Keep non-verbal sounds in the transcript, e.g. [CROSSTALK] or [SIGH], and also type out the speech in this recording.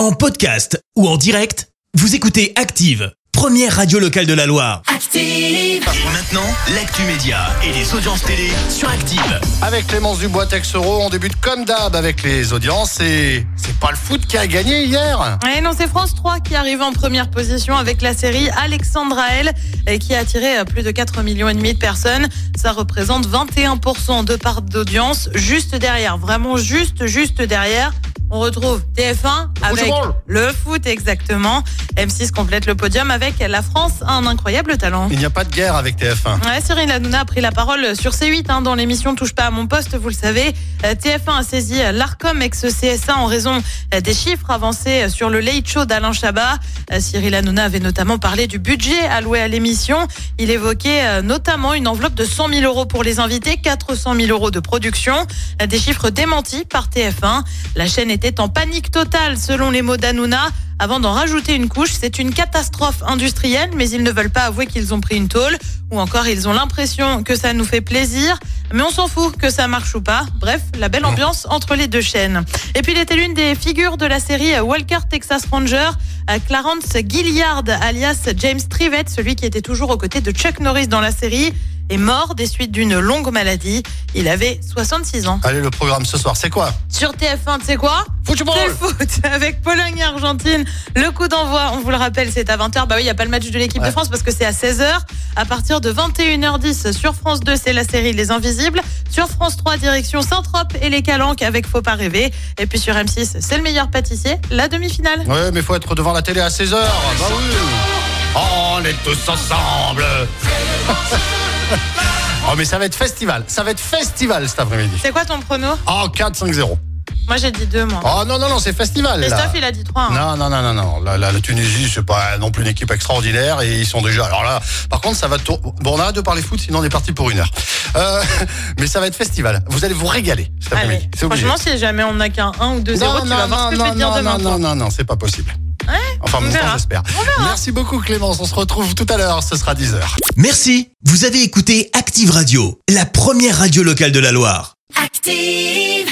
En podcast ou en direct, vous écoutez Active, première radio locale de la Loire. Active. Maintenant, l'actu média et les audiences télé sur Active. Avec Clémence Dubois Texero, on débute comme d'hab avec les audiences et c'est pas le foot qui a gagné hier. Ouais, non, c'est France 3 qui arrive en première position avec la série Alexandra L et qui a attiré plus de 4 millions et demi de personnes. Ça représente 21% de part d'audience. Juste derrière, vraiment juste, juste derrière. On retrouve TF1 avec le foot exactement. M6 complète le podium avec La France a un incroyable talent. Il n'y a pas de guerre avec TF1. Ouais, Cyril Hanouna a pris la parole sur C8 hein, dans l'émission Touche pas à mon poste, vous le savez. Euh, TF1 a saisi l'ARCOM ex-CSA en raison euh, des chiffres avancés sur le late show d'Alain Chabat. Euh, Cyril Hanouna avait notamment parlé du budget alloué à l'émission. Il évoquait notamment une enveloppe de 100 000 euros pour les invités, 400 000 euros de production. Des chiffres démentis par TF1. La chaîne était en panique totale selon les mots d'Hanouna. Avant d'en rajouter une couche, c'est une catastrophe industrielle, mais ils ne veulent pas avouer qu'ils ont pris une tôle, ou encore ils ont l'impression que ça nous fait plaisir, mais on s'en fout que ça marche ou pas. Bref, la belle ambiance entre les deux chaînes. Et puis il était l'une des figures de la série Walker Texas Ranger, euh, Clarence Gilliard, alias James Trivet, celui qui était toujours aux côtés de Chuck Norris dans la série, est mort des suites d'une longue maladie. Il avait 66 ans. Allez, le programme ce soir, c'est quoi? Sur TF1, tu sais quoi? Football foot [LAUGHS] avec Pologne-Argentine. Le coup d'envoi, on vous le rappelle, c'est à 20h. Bah oui, il n'y a pas le match de l'équipe Ouais. de France parce que c'est à 16h. À partir de 21h10 sur France 2, c'est la série Les Invisibles. Sur France 3, direction Saint-Trope et les Calanques avec Faut pas rêver. Et puis sur M6, c'est le meilleur pâtissier, la demi-finale. Ouais, mais faut être devant la télé à 16h. Bah oui. Oh, on est tous ensemble. [LAUGHS] oh, mais ça va être festival. Ça va être festival cet après-midi. C'est quoi ton prono? Oh, 4-5-0. Moi, j'ai dit 2, moi. Oh, non, non, non, c'est festival. là. Christophe, il a dit 3. Non, non, non, non, non. La, la- la Tunisie, c'est pas non plus une équipe extraordinaire et ils sont déjà. Alors là, par contre, ça va. tour- Bon, on arrête de parler foot, sinon on est parti pour une heure. Euh, [LAUGHS] mais ça va être festival. Vous allez vous régaler cet Allez, après-midi. C'est obligé. franchement, si jamais on n'a qu'un 1 ou 2 0, non, tu non, vas voir ce que je non, vais te dire non, demain. non, toi. non, non, non, c'est pas possible. Enfin, on verra. j'espère. Merci beaucoup, Clémence. On se retrouve tout à l'heure. Ce sera 10h. Merci, vous avez écouté Active Radio, la première radio locale de la Loire. Active.